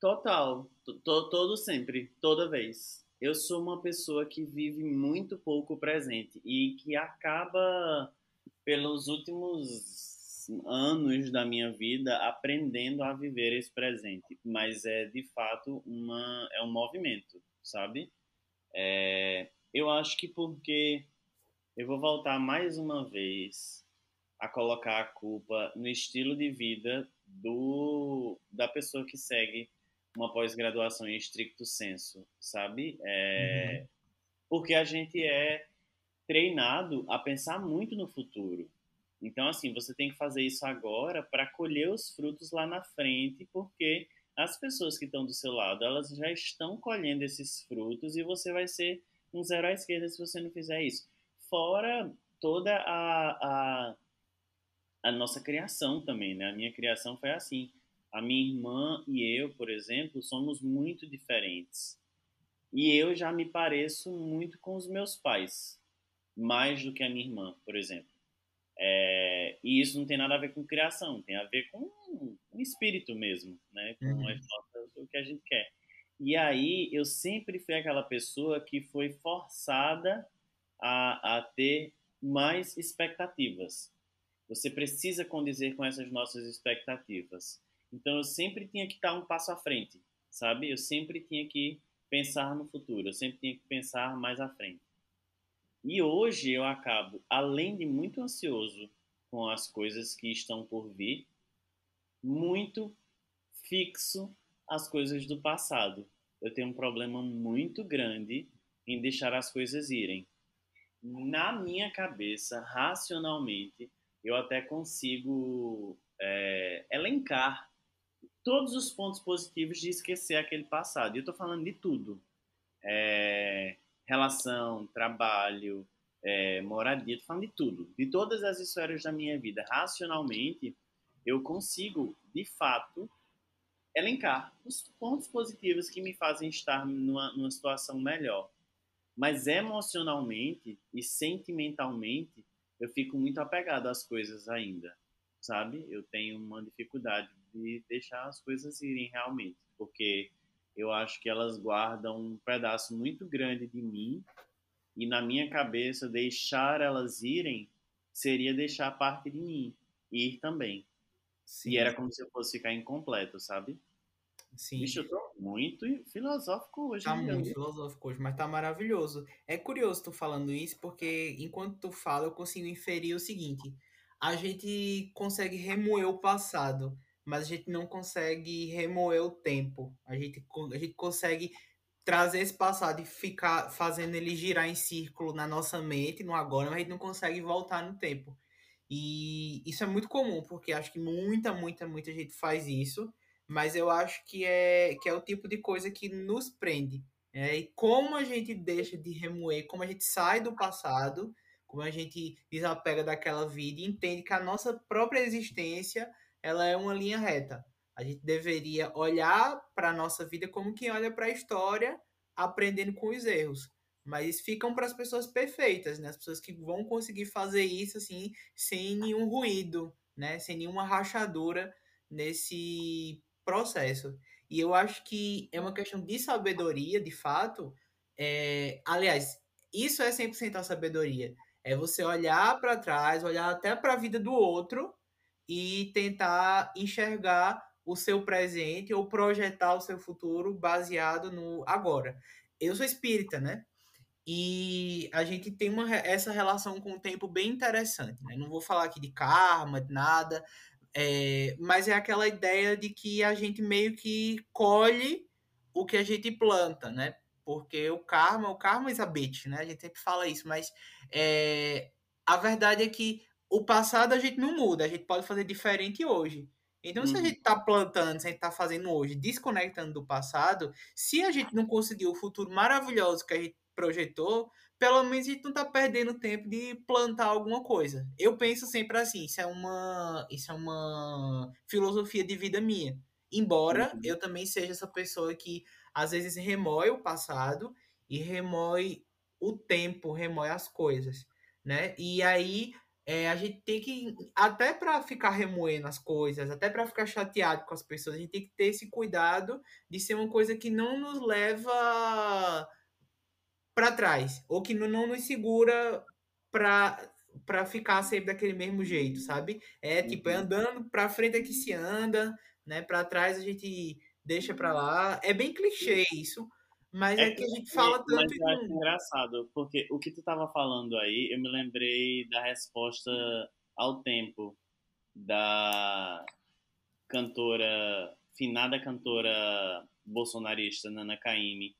Total, todo sempre, toda vez. Eu sou uma pessoa que vive muito pouco presente e que acaba pelos últimos anos da minha vida aprendendo a viver esse presente, mas é de fato uma é um movimento, sabe? É, eu acho que porque eu vou voltar mais uma vez a colocar a culpa no estilo de vida do da pessoa que segue uma pós-graduação em estricto senso, sabe? É, uhum. Porque a gente é treinado a pensar muito no futuro. Então, assim, você tem que fazer isso agora para colher os frutos lá na frente, porque as pessoas que estão do seu lado, elas já estão colhendo esses frutos e você vai ser um zero à esquerda se você não fizer isso. Fora toda a, a, a nossa criação também, né? A minha criação foi assim. A minha irmã e eu, por exemplo, somos muito diferentes. E eu já me pareço muito com os meus pais, mais do que a minha irmã, por exemplo. É, e isso não tem nada a ver com criação, tem a ver com o espírito mesmo, né? Com uhum. o que a gente quer. E aí eu sempre fui aquela pessoa que foi forçada a, a ter mais expectativas. Você precisa condizer com essas nossas expectativas. Então eu sempre tinha que estar um passo à frente, sabe? Eu sempre tinha que pensar no futuro, eu sempre tinha que pensar mais à frente. E hoje eu acabo, além de muito ansioso com as coisas que estão por vir, muito fixo as coisas do passado. Eu tenho um problema muito grande em deixar as coisas irem. Na minha cabeça, racionalmente, eu até consigo é, elencar todos os pontos positivos de esquecer aquele passado. E eu estou falando de tudo. É, relação, trabalho, é, moradia, estou falando de tudo. De todas as esferas da minha vida. Racionalmente, eu consigo, de fato, elencar os pontos positivos que me fazem estar numa, numa situação melhor. Mas emocionalmente e sentimentalmente, eu fico muito apegado às coisas ainda, sabe? Eu tenho uma dificuldade de deixar as coisas irem realmente, porque eu acho que elas guardam um pedaço muito grande de mim e na minha cabeça deixar elas irem seria deixar parte de mim ir também. Sim. E era como se eu fosse ficar incompleto, sabe? Sim. Bicho, eu tô muito filosófico hoje. Tá muito filosófico hoje, mas tá maravilhoso. É curioso tu falando isso, porque enquanto tu fala, eu consigo inferir o seguinte: a gente consegue remoer o passado, mas a gente não consegue remoer o tempo. A gente, a gente consegue trazer esse passado e ficar fazendo ele girar em círculo na nossa mente, no agora, mas a gente não consegue voltar no tempo. E isso é muito comum, porque acho que muita, muita, muita gente faz isso mas eu acho que é, que é o tipo de coisa que nos prende. É, e como a gente deixa de remoer, como a gente sai do passado, como a gente desapega daquela vida e entende que a nossa própria existência ela é uma linha reta. A gente deveria olhar para a nossa vida como quem olha para a história, aprendendo com os erros. Mas ficam para as pessoas perfeitas, né? As pessoas que vão conseguir fazer isso assim sem nenhum ruído, né? Sem nenhuma rachadura nesse processo. E eu acho que é uma questão de sabedoria, de fato. É, aliás, isso é 100% a sabedoria. É você olhar para trás, olhar até para a vida do outro e tentar enxergar o seu presente ou projetar o seu futuro baseado no agora. Eu sou espírita, né? E a gente tem uma, essa relação com o tempo bem interessante. Né? Não vou falar aqui de karma, de nada, é, mas é aquela ideia de que a gente meio que colhe o que a gente planta, né? Porque o karma, o karma is a bitch, né? A gente sempre fala isso, mas é, a verdade é que o passado a gente não muda, a gente pode fazer diferente hoje. Então, se a uhum. gente está plantando, se a gente está fazendo hoje, desconectando do passado, se a gente não conseguiu o futuro maravilhoso que a gente projetou, pelo menos a gente não tá perdendo tempo de plantar alguma coisa. Eu penso sempre assim, isso é uma, isso é uma filosofia de vida minha. Embora uhum. eu também seja essa pessoa que às vezes remói o passado e remói o tempo, remói as coisas, né? E aí é, a gente tem que, até para ficar remoendo as coisas, até para ficar chateado com as pessoas, a gente tem que ter esse cuidado de ser uma coisa que não nos leva para trás, ou que não, não nos segura para para ficar sempre daquele mesmo jeito, sabe? É tipo, é uhum. andando para frente é que se anda, né? Para trás a gente deixa para lá. É bem clichê isso, mas é, é que a gente fala tanto. Mas eu acho engraçado, porque o que tu tava falando aí, eu me lembrei da resposta ao tempo da cantora finada cantora bolsonarista Nana Caymmi,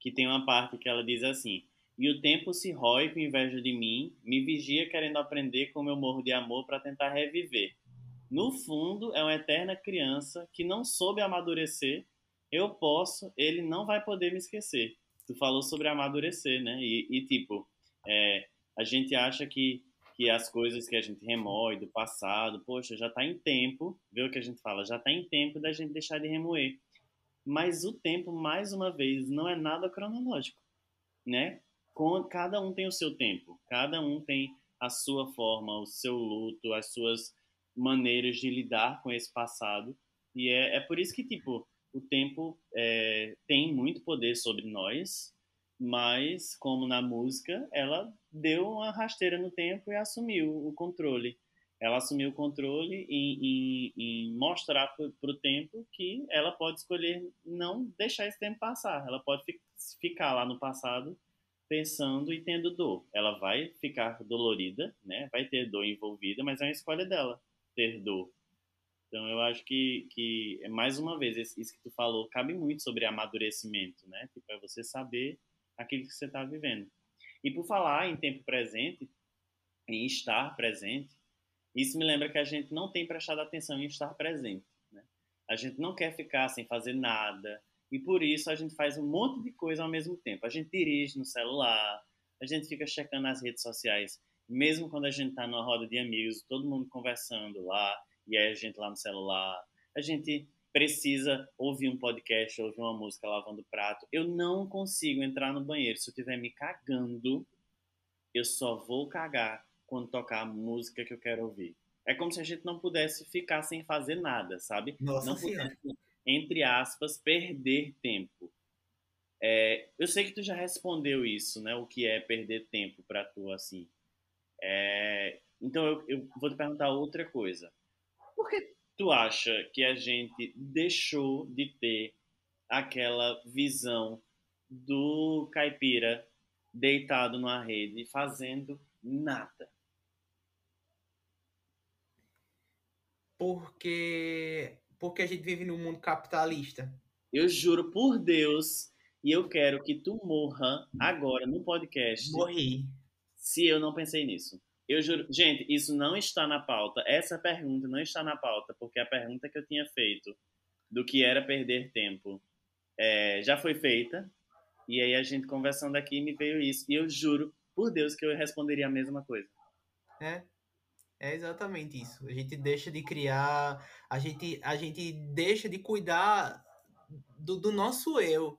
que tem uma parte que ela diz assim: "E o tempo se rói com inveja de mim, me vigia querendo aprender como eu morro de amor para tentar reviver. No fundo, é uma eterna criança que não soube amadurecer. Eu posso, ele não vai poder me esquecer." Tu falou sobre amadurecer, né? E, e tipo, é, a gente acha que que as coisas que a gente remoe do passado, poxa, já está em tempo, vê o que a gente fala, já está em tempo da gente deixar de remoer. Mas o tempo, mais uma vez, não é nada cronológico, né? Cada um tem o seu tempo, cada um tem a sua forma, o seu luto, as suas maneiras de lidar com esse passado. E é, é por isso que, tipo, o tempo é, tem muito poder sobre nós, mas como na música, ela deu uma rasteira no tempo e assumiu o controle. Ela assumiu o controle em, em, em mostrar para o tempo que ela pode escolher não deixar esse tempo passar. Ela pode fi ficar lá no passado pensando e tendo dor. Ela vai ficar dolorida, né? Vai ter dor envolvida, mas é uma escolha dela ter dor. Então eu acho que, que mais uma vez, isso que tu falou cabe muito sobre amadurecimento, né? Tipo, é você saber aquilo que você está vivendo. E por falar em tempo presente, em estar presente, isso me lembra que a gente não tem prestado atenção em estar presente. Né? A gente não quer ficar sem fazer nada, e por isso a gente faz um monte de coisa ao mesmo tempo. A gente dirige no celular, a gente fica checando as redes sociais, mesmo quando a gente está numa roda de amigos, todo mundo conversando lá, e aí a gente lá no celular. A gente precisa ouvir um podcast, ouvir uma música lavando prato. Eu não consigo entrar no banheiro. Se eu estiver me cagando, eu só vou cagar quando tocar a música que eu quero ouvir. É como se a gente não pudesse ficar sem fazer nada, sabe? Nossa não pudesse, entre aspas, perder tempo. É, eu sei que tu já respondeu isso, né? O que é perder tempo para tu, assim. É, então eu, eu vou te perguntar outra coisa. Por que tu acha que a gente deixou de ter aquela visão do caipira deitado numa rede fazendo nada? Porque porque a gente vive num mundo capitalista. Eu juro por Deus e eu quero que tu morra agora no podcast. Morri. Se eu não pensei nisso. Eu juro, gente, isso não está na pauta. Essa pergunta não está na pauta, porque a pergunta que eu tinha feito do que era perder tempo é, já foi feita. E aí a gente conversando aqui me veio isso. E eu juro, por Deus, que eu responderia a mesma coisa. É, é exatamente isso. A gente deixa de criar, a gente, a gente deixa de cuidar do, do nosso eu,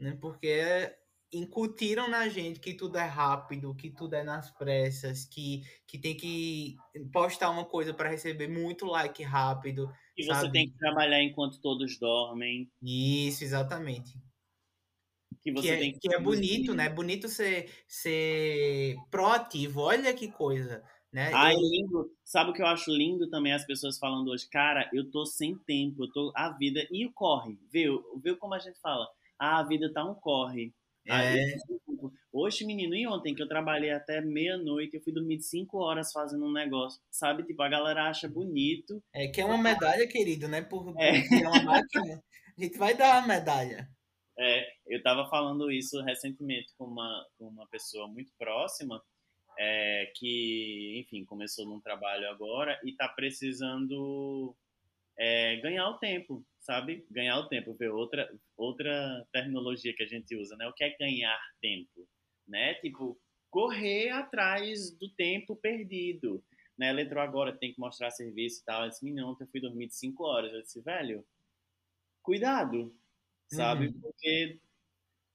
né? Porque incutiram na gente que tudo é rápido, que tudo é nas pressas, que, que tem que postar uma coisa para receber muito like rápido. E sabe? você tem que trabalhar enquanto todos dormem. Isso, exatamente. Que, você que, é, tem que... que é bonito, né? Bonito ser, ser proativo. Olha que coisa. Né? Ai, eu... lindo. Sabe o que eu acho lindo também as pessoas falando hoje? Cara, eu tô sem tempo, eu tô a vida e o corre. Viu? Viu como a gente fala? Ah, a vida tá um corre. É. Hoje, menino, e ontem que eu trabalhei até meia-noite, eu fui dormir 5 horas fazendo um negócio, sabe? Tipo, a galera acha bonito. É que é uma medalha, querido, né? Por, é. é uma máquina. A gente vai dar uma medalha. É, eu tava falando isso recentemente com uma, com uma pessoa muito próxima, é, que, enfim, começou num trabalho agora e tá precisando é, ganhar o tempo, sabe? Ganhar o tempo, ver outra, outra terminologia que a gente usa, né? O que é ganhar tempo, né? Tipo, correr atrás do tempo perdido, né? Ela entrou agora, tem que mostrar serviço e tal. Eu disse, menino, ontem eu fui dormir de 5 horas. Eu disse, velho, cuidado, sabe? Uhum. Porque,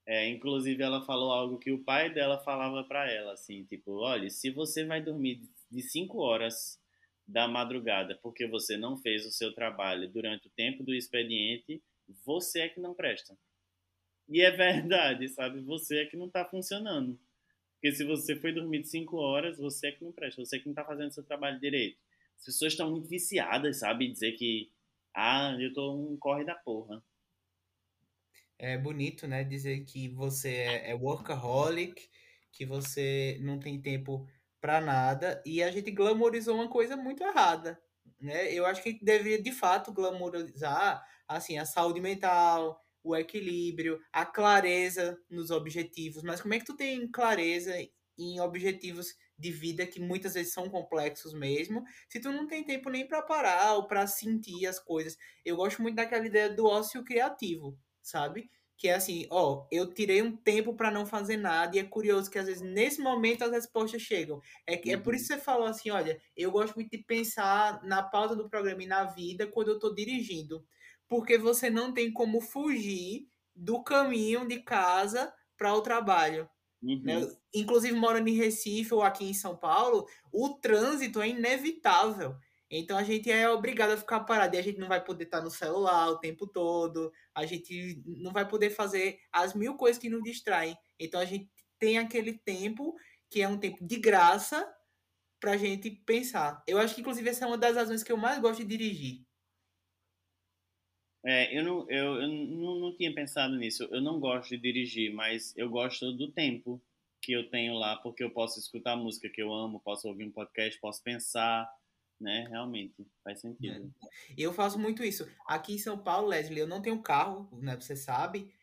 é, inclusive, ela falou algo que o pai dela falava para ela, assim, tipo, olha, se você vai dormir de 5 horas da madrugada porque você não fez o seu trabalho durante o tempo do expediente, você é que não presta. E é verdade, sabe? Você é que não está funcionando. Porque se você foi dormir 5 horas, você é que não presta, você é que não está fazendo seu trabalho direito. As pessoas estão muito viciadas, sabe? Dizer que, ah, eu tô um corre da porra. É bonito, né? Dizer que você é, é workaholic, que você não tem tempo para nada e a gente glamorizou uma coisa muito errada. né? Eu acho que deveria de fato glamourizar assim a saúde mental, o equilíbrio, a clareza nos objetivos. Mas como é que tu tem clareza em objetivos de vida que muitas vezes são complexos mesmo, se tu não tem tempo nem para parar ou para sentir as coisas. Eu gosto muito daquela ideia do ócio criativo, sabe? Que é assim, ó, eu tirei um tempo para não fazer nada e é curioso que às vezes nesse momento as respostas chegam. É, uhum. é por isso que você falou assim, olha, eu gosto muito de pensar na pausa do programa e na vida quando eu tô dirigindo, porque você não tem como fugir do caminho de casa para o trabalho. Uhum. Né? Inclusive, morando em Recife ou aqui em São Paulo, o trânsito é inevitável. Então a gente é obrigado a ficar parado e a gente não vai poder estar no celular o tempo todo, a gente não vai poder fazer as mil coisas que nos distraem. Então a gente tem aquele tempo que é um tempo de graça para a gente pensar. Eu acho que inclusive essa é uma das razões que eu mais gosto de dirigir. É, eu não, eu, eu não, não tinha pensado nisso. Eu não gosto de dirigir, mas eu gosto do tempo que eu tenho lá, porque eu posso escutar música que eu amo, posso ouvir um podcast, posso pensar, né? Realmente, faz sentido. É. Eu faço muito isso. Aqui em São Paulo, Leslie, eu não tenho carro, né? Você sabe.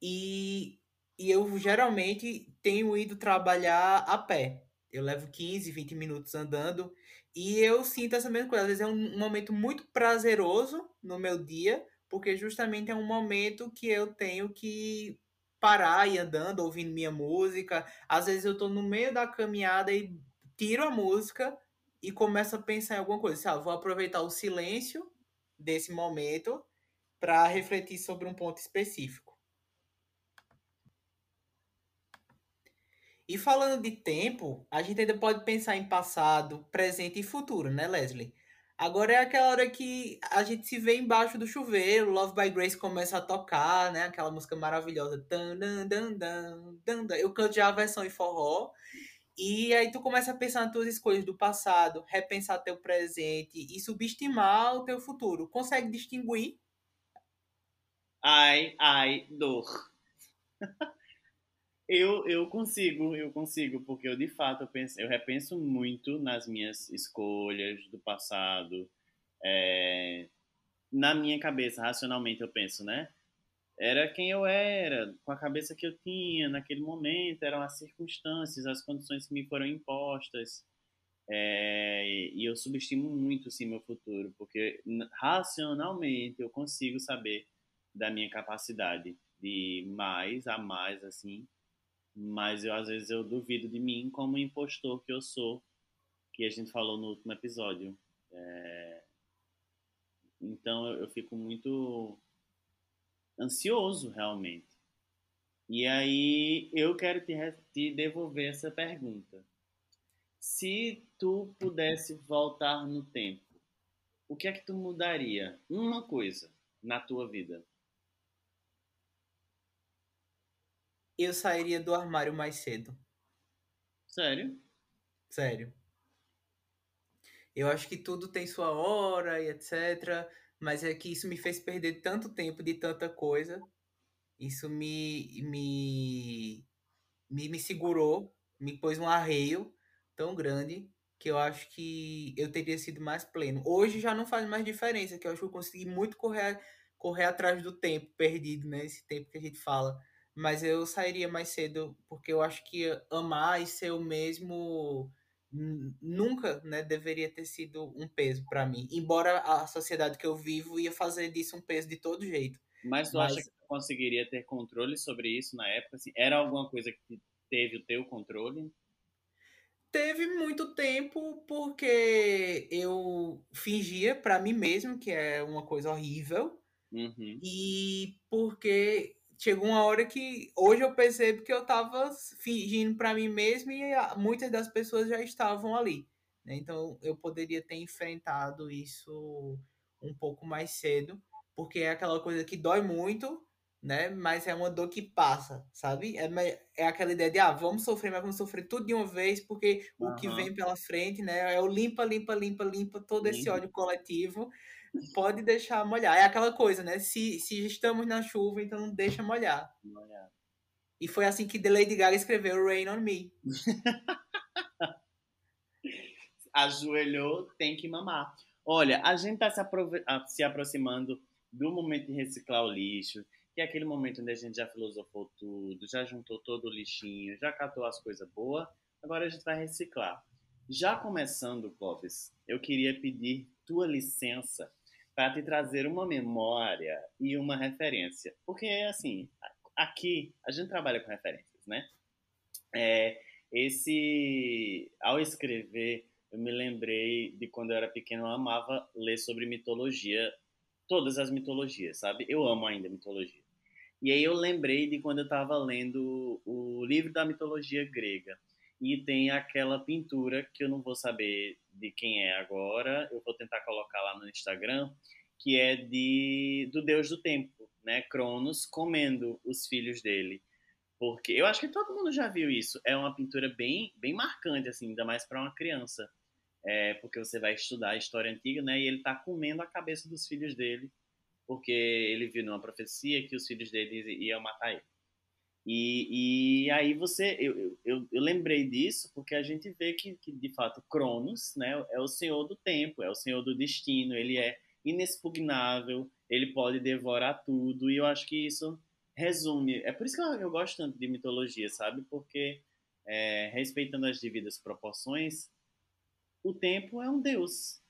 E, e eu geralmente tenho ido trabalhar a pé. Eu levo 15, 20 minutos andando. E eu sinto essa mesma coisa. Às vezes é um momento muito prazeroso no meu dia, porque justamente é um momento que eu tenho que parar e andando, ouvindo minha música. Às vezes eu estou no meio da caminhada e tiro a música e começo a pensar em alguma coisa. Ah, vou aproveitar o silêncio desse momento para refletir sobre um ponto específico. E falando de tempo, a gente ainda pode pensar em passado, presente e futuro, né, Leslie? Agora é aquela hora que a gente se vê embaixo do chuveiro, Love by Grace começa a tocar, né? Aquela música maravilhosa. Eu canto já a versão em forró. E aí tu começa a pensar nas tuas escolhas do passado, repensar teu presente e subestimar o teu futuro. Consegue distinguir? Ai, ai, dor. *laughs* Eu, eu consigo, eu consigo, porque eu de fato eu, penso, eu repenso muito nas minhas escolhas do passado. É, na minha cabeça, racionalmente, eu penso, né? Era quem eu era, com a cabeça que eu tinha naquele momento, eram as circunstâncias, as condições que me foram impostas. É, e eu subestimo muito, sim, meu futuro, porque racionalmente eu consigo saber da minha capacidade de mais a mais, assim, mas eu às vezes eu duvido de mim como impostor que eu sou, que a gente falou no último episódio. É... Então eu, eu fico muito ansioso realmente. E aí eu quero te, te devolver essa pergunta. Se tu pudesse voltar no tempo, o que é que tu mudaria? Uma coisa na tua vida. eu sairia do armário mais cedo. Sério? Sério. Eu acho que tudo tem sua hora e etc. Mas é que isso me fez perder tanto tempo de tanta coisa. Isso me, me, me, me segurou, me pôs um arreio tão grande que eu acho que eu teria sido mais pleno. Hoje já não faz mais diferença, que eu acho que eu consegui muito correr, correr atrás do tempo perdido, né? Esse tempo que a gente fala mas eu sairia mais cedo porque eu acho que amar e ser o mesmo nunca né, deveria ter sido um peso para mim. Embora a sociedade que eu vivo ia fazer disso um peso de todo jeito. Mas tu Mas... acha que tu conseguiria ter controle sobre isso na época? Assim, era alguma coisa que teve o teu controle? Teve muito tempo porque eu fingia para mim mesmo que é uma coisa horrível. Uhum. E porque chegou uma hora que hoje eu percebo que eu estava fingindo para mim mesmo e muitas das pessoas já estavam ali. Né? Então eu poderia ter enfrentado isso um pouco mais cedo, porque é aquela coisa que dói muito, né? Mas é uma dor que passa, sabe? É, é aquela ideia de ah, vamos sofrer, mas vamos sofrer tudo de uma vez, porque uhum. o que vem pela frente, né? É o limpa, limpa, limpa, limpa todo esse ódio coletivo pode deixar molhar. É aquela coisa, né? Se, se estamos na chuva, então não deixa molhar. molhar. E foi assim que The Lady Gaga escreveu Rain on Me. *laughs* Ajoelhou, tem que mamar. Olha, a gente está se, se aproximando do momento de reciclar o lixo, que é aquele momento onde a gente já filosofou tudo, já juntou todo o lixinho, já catou as coisas boas, agora a gente vai reciclar. Já começando, Clóvis, eu queria pedir tua licença para te trazer uma memória e uma referência. Porque, assim, aqui a gente trabalha com referências, né? É, esse, ao escrever, eu me lembrei de quando eu era pequeno, eu amava ler sobre mitologia, todas as mitologias, sabe? Eu amo ainda mitologia. E aí eu lembrei de quando eu estava lendo o livro da mitologia grega. E tem aquela pintura que eu não vou saber de quem é agora, eu vou tentar colocar lá no Instagram, que é de do deus do tempo, né? Cronos comendo os filhos dele. Porque eu acho que todo mundo já viu isso. É uma pintura bem, bem marcante, assim, ainda mais para uma criança. É, porque você vai estudar a história antiga, né? E ele está comendo a cabeça dos filhos dele, porque ele viu numa profecia que os filhos dele iam matar ele. E, e aí você, eu, eu, eu, lembrei disso porque a gente vê que, que, de fato Cronos, né, é o senhor do tempo, é o senhor do destino, ele é inexpugnável, ele pode devorar tudo e eu acho que isso resume. É por isso que eu, eu gosto tanto de mitologia, sabe? Porque é, respeitando as devidas proporções, o tempo é um deus,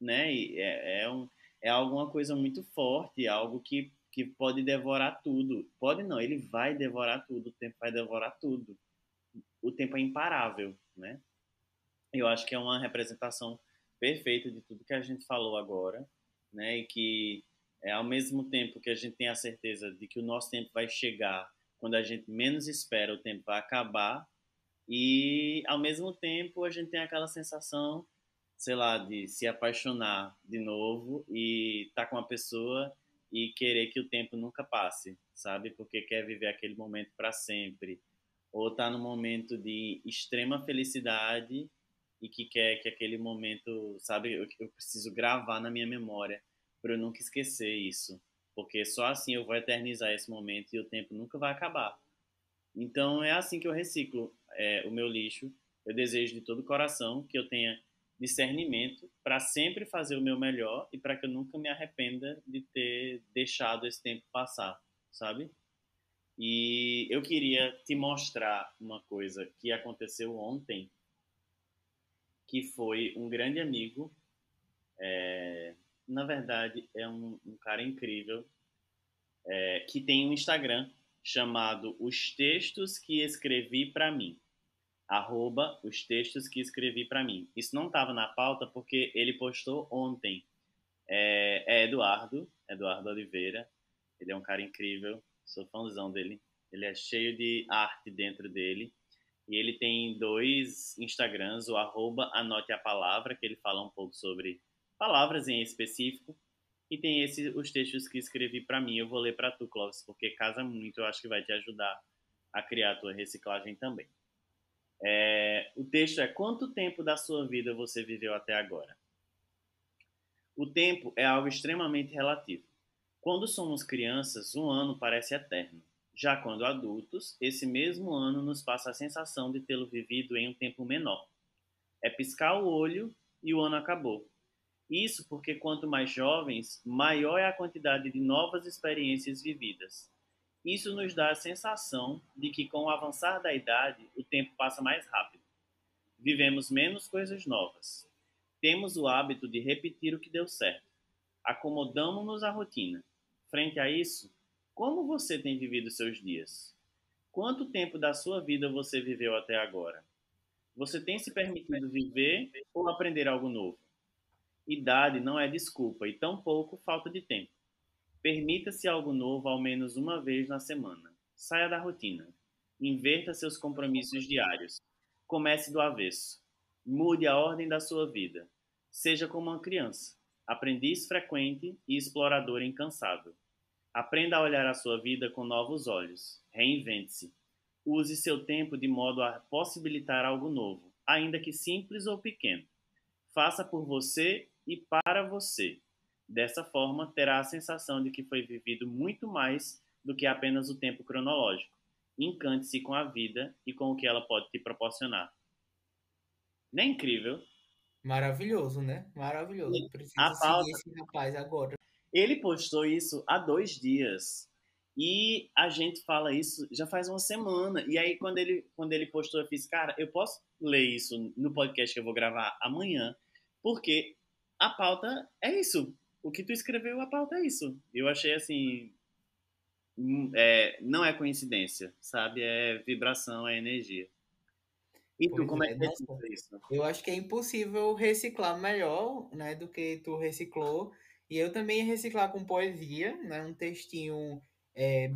né? E é, é, um, é alguma coisa muito forte, algo que, que pode devorar tudo. Pode não, ele vai devorar tudo, o tempo vai devorar tudo. O tempo é imparável, né? Eu acho que é uma representação perfeita de tudo que a gente falou agora, né? E que é, ao mesmo tempo que a gente tem a certeza de que o nosso tempo vai chegar quando a gente menos espera, o tempo vai acabar. E ao mesmo tempo a gente tem aquela sensação, sei lá, de se apaixonar de novo e estar tá com uma pessoa e querer que o tempo nunca passe, sabe? Porque quer viver aquele momento para sempre. Ou está num momento de extrema felicidade e que quer que aquele momento, sabe, eu, eu preciso gravar na minha memória para eu nunca esquecer isso, porque só assim eu vou eternizar esse momento e o tempo nunca vai acabar. Então é assim que eu reciclo é, o meu lixo. Eu desejo de todo o coração que eu tenha discernimento para sempre fazer o meu melhor e para que eu nunca me arrependa de ter deixado esse tempo passar, sabe? E eu queria te mostrar uma coisa que aconteceu ontem, que foi um grande amigo é, na verdade, é um, um cara incrível é, que tem um Instagram chamado Os Textos que Escrevi para Mim. Arroba os textos que escrevi para mim. Isso não estava na pauta porque ele postou ontem. É, é, Eduardo, Eduardo Oliveira. Ele é um cara incrível, sou fãzão dele. Ele é cheio de arte dentro dele. E ele tem dois Instagrams, o arroba Anote a Palavra, que ele fala um pouco sobre palavras em específico. E tem esse, os textos que escrevi para mim, eu vou ler para tu, Clóvis, porque casa muito, eu acho que vai te ajudar a criar a tua reciclagem também. É, o texto é: Quanto tempo da sua vida você viveu até agora? O tempo é algo extremamente relativo. Quando somos crianças, um ano parece eterno. Já quando adultos, esse mesmo ano nos passa a sensação de tê-lo vivido em um tempo menor. É piscar o olho e o ano acabou. Isso porque quanto mais jovens, maior é a quantidade de novas experiências vividas. Isso nos dá a sensação de que com o avançar da idade, o tempo passa mais rápido. Vivemos menos coisas novas. Temos o hábito de repetir o que deu certo. Acomodamos-nos à rotina. Frente a isso, como você tem vivido seus dias? Quanto tempo da sua vida você viveu até agora? Você tem se permitido viver ou aprender algo novo? Idade não é desculpa e tampouco falta de tempo. Permita-se algo novo ao menos uma vez na semana. Saia da rotina. Inverta seus compromissos diários. Comece do avesso. Mude a ordem da sua vida. Seja como uma criança, aprendiz frequente e explorador incansável. Aprenda a olhar a sua vida com novos olhos. Reinvente-se. Use seu tempo de modo a possibilitar algo novo, ainda que simples ou pequeno. Faça por você e para você. Dessa forma, terá a sensação de que foi vivido muito mais do que apenas o tempo cronológico. Encante-se com a vida e com o que ela pode te proporcionar. Não é incrível? Maravilhoso, né? Maravilhoso. Preciso a pauta... esse rapaz agora. Ele postou isso há dois dias. E a gente fala isso já faz uma semana. E aí, quando ele, quando ele postou, eu fiz, cara, eu posso ler isso no podcast que eu vou gravar amanhã, porque a pauta é isso. O que tu escreveu, a pauta é isso. Eu achei assim. Hum, é, não é coincidência, sabe? É vibração, é energia. E pois tu, como é, é que é isso? Eu acho que é impossível reciclar melhor né, do que tu reciclou. E eu também ia reciclar com poesia, né? Um textinho é,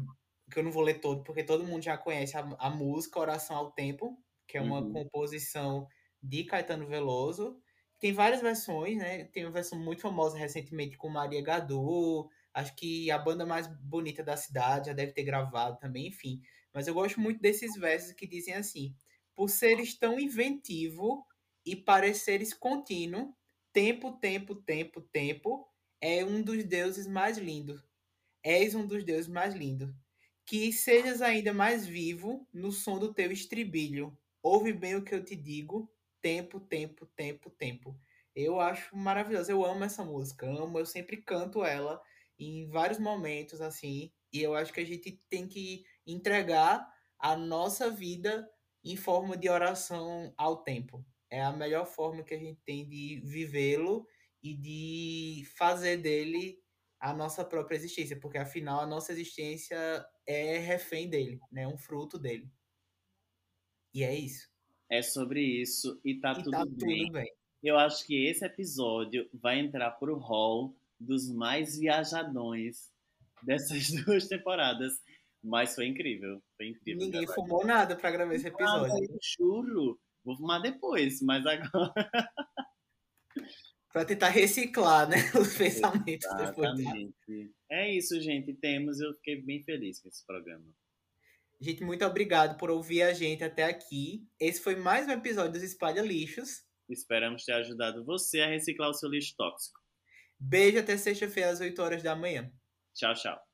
que eu não vou ler todo, porque todo mundo já conhece a, a música Oração ao Tempo, que é uma uhum. composição de Caetano Veloso. Tem várias versões, né? Tem uma versão muito famosa recentemente com Maria Gadu. Acho que a banda mais bonita da cidade já deve ter gravado também, enfim. Mas eu gosto muito desses versos que dizem assim: Por seres tão inventivo e pareceres contínuo, tempo, tempo, tempo, tempo, é um dos deuses mais lindos és um dos deuses mais lindos. Que sejas ainda mais vivo no som do teu estribilho. Ouve bem o que eu te digo. Tempo, tempo, tempo, tempo. Eu acho maravilhoso. Eu amo essa música. Amo, eu sempre canto ela em vários momentos assim. E eu acho que a gente tem que entregar a nossa vida em forma de oração ao tempo. É a melhor forma que a gente tem de vivê-lo e de fazer dele a nossa própria existência, porque afinal a nossa existência é refém dele, né? Um fruto dele. E é isso. É sobre isso e tá, e tudo, tá bem. tudo bem. Eu acho que esse episódio vai entrar pro hall dos mais viajadões dessas *laughs* duas temporadas. Mas foi incrível. Foi incrível. Ninguém fumou nada para gravar esse episódio. Ah, eu juro. Vou fumar depois, mas agora. *laughs* para tentar reciclar, né, *laughs* os pensamentos Exatamente. depois. É isso, gente. Temos. Eu fiquei bem feliz com esse programa. Gente, muito obrigado por ouvir a gente até aqui. Esse foi mais um episódio dos Espalha Lixos. Esperamos ter ajudado você a reciclar o seu lixo tóxico. Beijo até sexta-feira às 8 horas da manhã. Tchau, tchau.